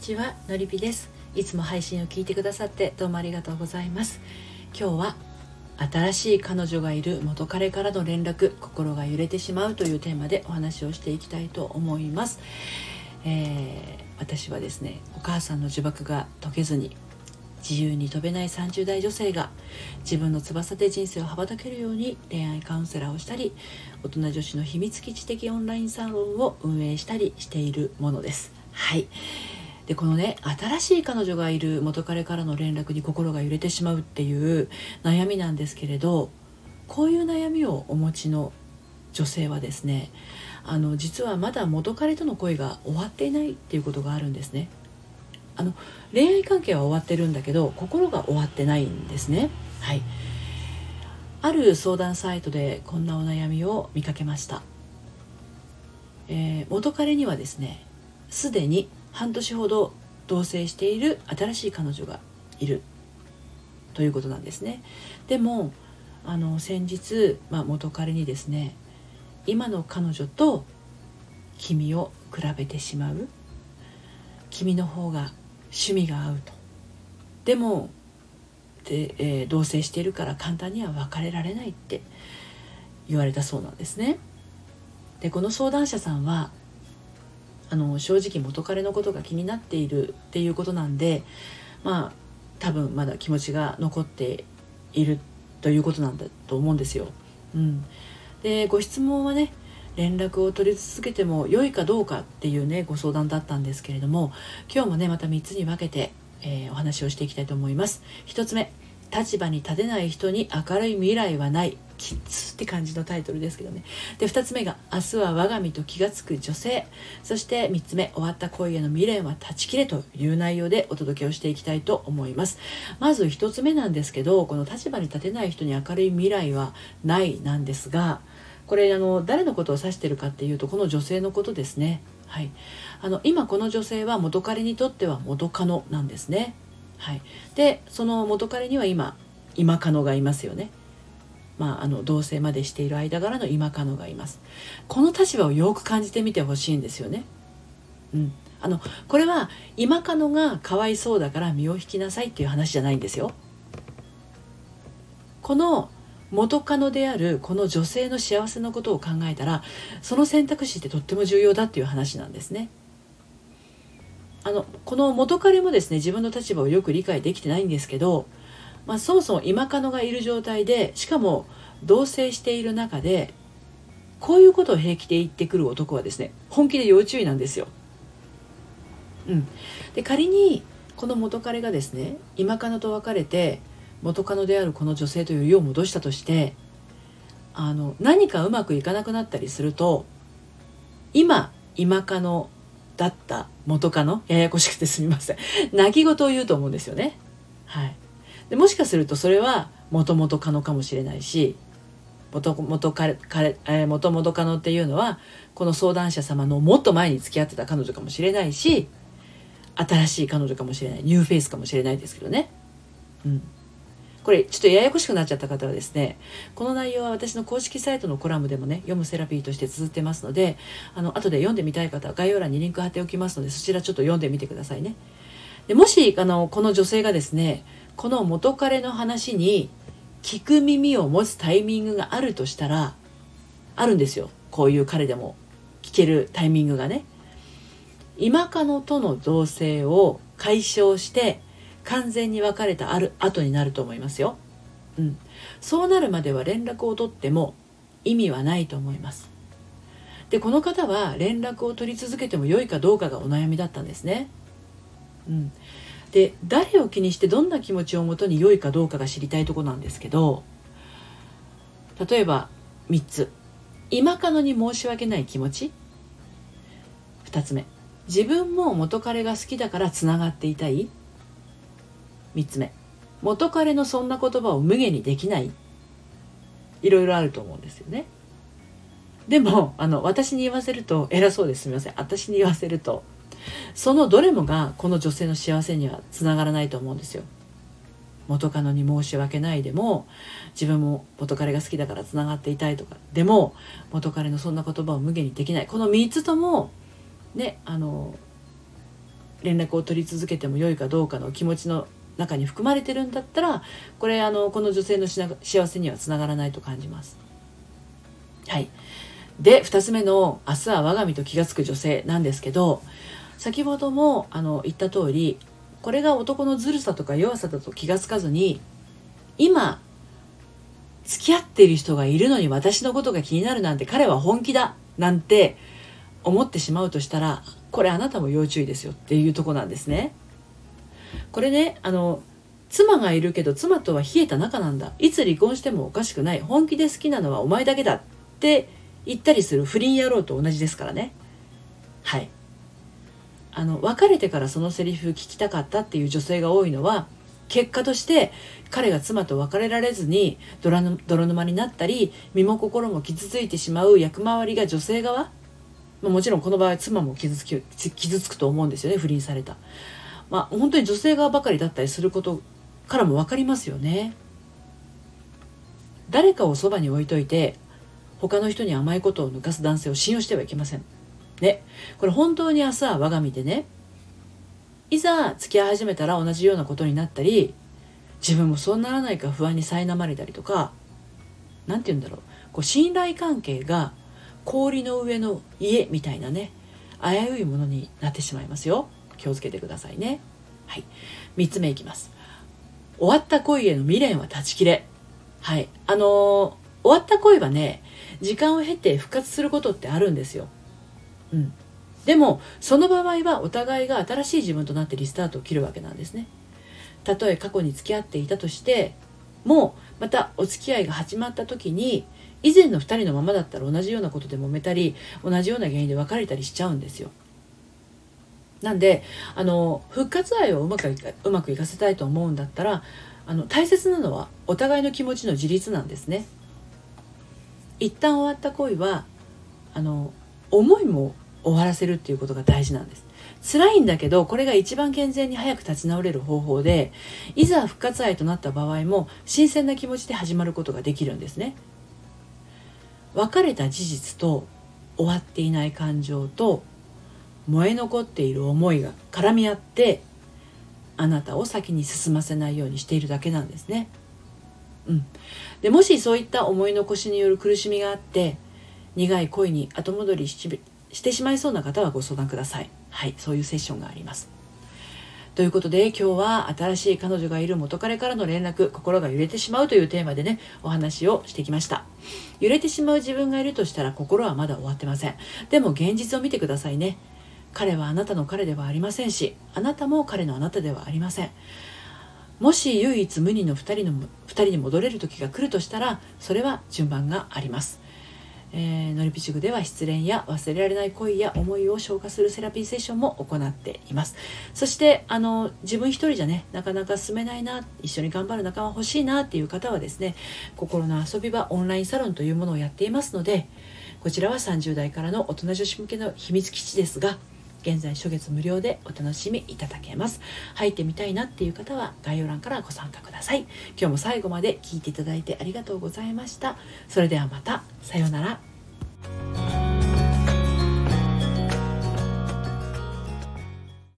ちはのりぴです。いつも配信を聞いてくださってどうもありがとうございます。今日は新しい彼女がいる元彼からの連絡心が揺れてしまうというテーマでお話をしていきたいと思います、えー、私はですねお母さんの呪縛が解けずに自由に飛べない30代女性が自分の翼で人生を羽ばたけるように恋愛カウンセラーをしたり大人女子の秘密基地的オンラインサロンを運営したりしているものです。はい。でこのね新しい彼女がいる元彼からの連絡に心が揺れてしまうっていう悩みなんですけれどこういう悩みをお持ちの女性はですねあの実はまだ元彼との恋が終わっていないっていうことがあるんですね。あの恋愛関係は終わってるんだけど心が終わってないんですね。はい。ある相談サイトでこんなお悩みを見かけました、えー、元彼にはですねすでに半年ほど同棲している新しい彼女がいる。ということなんですね。でもあの先日、まあ、元彼にですね今の彼女と君を比べてしまう。君の方が趣味が合うと。でもで、えー、同棲しているから簡単には別れられないって言われたそうなんですね。でこの相談者さんはあの正直元彼のことが気になっているっていうことなんでまあ多分まだ気持ちが残っているということなんだと思うんですよ。うん、でご質問はね連絡を取り続けても良いかどうかっていうねご相談だったんですけれども今日もねまた3つに分けて、えー、お話をしていきたいと思います。1つ目立場に立てない人に明るい未来はないキッズって感じのタイトルですけどね。で2つ目が「明日は我が身と気が付く女性」そして3つ目「終わった恋への未練は断ち切れ」という内容でお届けをしていきたいと思います。まず1つ目なんですけどこの立場に立てない人に明るい未来はないなんですがこれあの誰のことを指してるかっていうとこの女性のことですね。はい、あの今この女性は元彼にとっては元カノなんですね。はい、でその元彼には今今カノがいますよね。まあ、あの同棲までしている間柄の今カノがいます。この立場をよく感じてみてほしいんですよね。うん。あのこれは今カノがかわいそうだから身を引きなさいっていう話じゃないんですよ。この元カノであるこの女性の幸せのことを考えたらその選択肢ってとっても重要だっていう話なんですね。あのこの元彼もですね自分の立場をよく理解できてないんですけどまあ、そもそも今カノがいる状態でしかも同棲している中でこういうことを平気で言ってくる男はですね本気で要注意なんですよ。うん、で仮にこの元彼がですね今カノと別れて元カノであるこの女性という世を戻したとしてあの何かうまくいかなくなったりすると今今カノだった元カノややこしくてすみません泣き言を言うと思うんですよね。はいでもしかするとそれはもともと可能かもしれないしもともと彼彼、えー、もともと可能っていうのはこの相談者様のもっと前に付き合ってた彼女かもしれないし新しい彼女かもしれないニューフェイスかもしれないですけどね。うん、これちょっとややこしくなっちゃった方はですねこの内容は私の公式サイトのコラムでもね読むセラピーとして綴ってますのであの後で読んでみたい方は概要欄にリンク貼っておきますのでそちらちょっと読んでみてくださいね。でもしあのこの女性がですねこの元彼の話に聞く耳を持つタイミングがあるとしたらあるんですよ。こういう彼でも聞けるタイミングがね。今カノとの同棲を解消して完全に別れたある後になると思いますよ、うん、そうなるまでは連絡を取っても意味はないと思います。でこの方は連絡を取り続けても良いかどうかがお悩みだったんですね。うん。で誰を気にしてどんな気持ちをもとに良いかどうかが知りたいとこなんですけど例えば3つ。今カノに申し訳ない気持ち。2つ目。自分も元彼が好きだからつながっていたい。3つ目。元彼のそんな言葉を無限にできない。いろいろあると思うんですよね。でもあの私に言わせると偉そうです。すみません。私に言わせると。そのどれもがこの女性の幸せにはつながらないと思うんですよ。元カノに申し訳ないでも自分も元彼が好きだからつながっていたいとか。でも元彼のそんな言葉を無限にできない。この3つともねあの連絡を取り続けても良いかどうかの気持ちの中に含まれてるんだったらこれあのこの女性の幸せにはつながらないと感じます。はい。で2つ目の「明日は我が身と気が付く女性」なんですけど先ほどもあの言った通りこれが男のずるさとか弱さだと気が付かずに今付き合っている人がいるのに私のことが気になるなんて彼は本気だなんて思ってしまうとしたらこれあなたも要注意ですよっていうとこなんですね。これねあの妻がいるけど妻とは冷えた仲なんだ。いつ離婚してもおかしくない。本気で好きなのはお前だけだって言ったりする不倫野郎と同じですからね。はい。あの別れてからそのセリフ聞きたかったっていう女性が多いのは結果として彼が妻と別れられずに泥沼になったり身も心も傷ついてしまう役回りが女性側もちろんこの場合妻も傷つき傷つくと思うんですよね不倫されたまあ、本当に女性側ばかりだったりすることからも分かりますよね。誰かをそばに置いといて他の人に甘いことを抜かす男性を信用してはいけません。ね、これ本当に明日は我が身でねいざ付き合い始めたら同じようなことになったり自分もそうならないか不安に苛まれたりとか何て言うんだろうこう信頼関係が氷の上の家みたいなね危ういものになってしまいますよ。気をつけてくださいね。はい。3つ目いきます。終わった恋への未練は断ち切れ。はい。あのー、終わった恋はね、時間を経て復活することってあるんですよ。うん。でも、その場合はお互いが新しい自分となってリスタートを切るわけなんですね。たとえ過去に付き合っていたとして、もうまたお付き合いが始まった時に、以前の2人のままだったら同じようなことで揉めたり、同じような原因で別れたりしちゃうんですよ。なんであの復活愛をうまくうまくいかせたいと思うんだったらあの大切なのはお互いの気持ちの自立なんですね。一旦終わった恋はあの思いも終わらせるっていうことが大事なんです。辛いんだけどこれが一番健全に早く立ち直れる方法でいざ復活愛となった場合も新鮮な気持ちで始まることができるんですね。別れた事実と終わっていない感情と燃え残っている思いが絡み合ってあなたを先に進ませないようにしているだけなんですね。うん、でもしそういった思い残しによる苦しみがあって苦い恋に後戻りししてしまいそうな方はご相談ください。はい、そういうセッションがあります。ということで今日は新しい彼女がいる元彼からの連絡心が揺れてしまうというテーマでねお話をしてきました。揺れてしまう自分がいるとしたら心はまだ終わってません。でも現実を見てくださいね。彼はあなたの彼ではありませんしあなたも彼のあなたではありません。もし唯一無二の2人の2人に戻れる時が来るとしたらそれは順番があります。えー、ノリピチグでは失恋や忘れられない恋や思いを消化するセラピーセッションも行っています。そしてあの自分一人じゃねなかなか進めないな一緒に頑張る仲間欲しいなっていう方はですね心の遊び場オンラインサロンというものをやっていますのでこちらは30代からの大人女子向けの秘密基地ですが現在初月無料でお楽しみいただけます。入ってみたいなっていう方は概要欄からご参加ください。今日も最後まで聞いていただいてありがとうございました。それではまた。さようなら。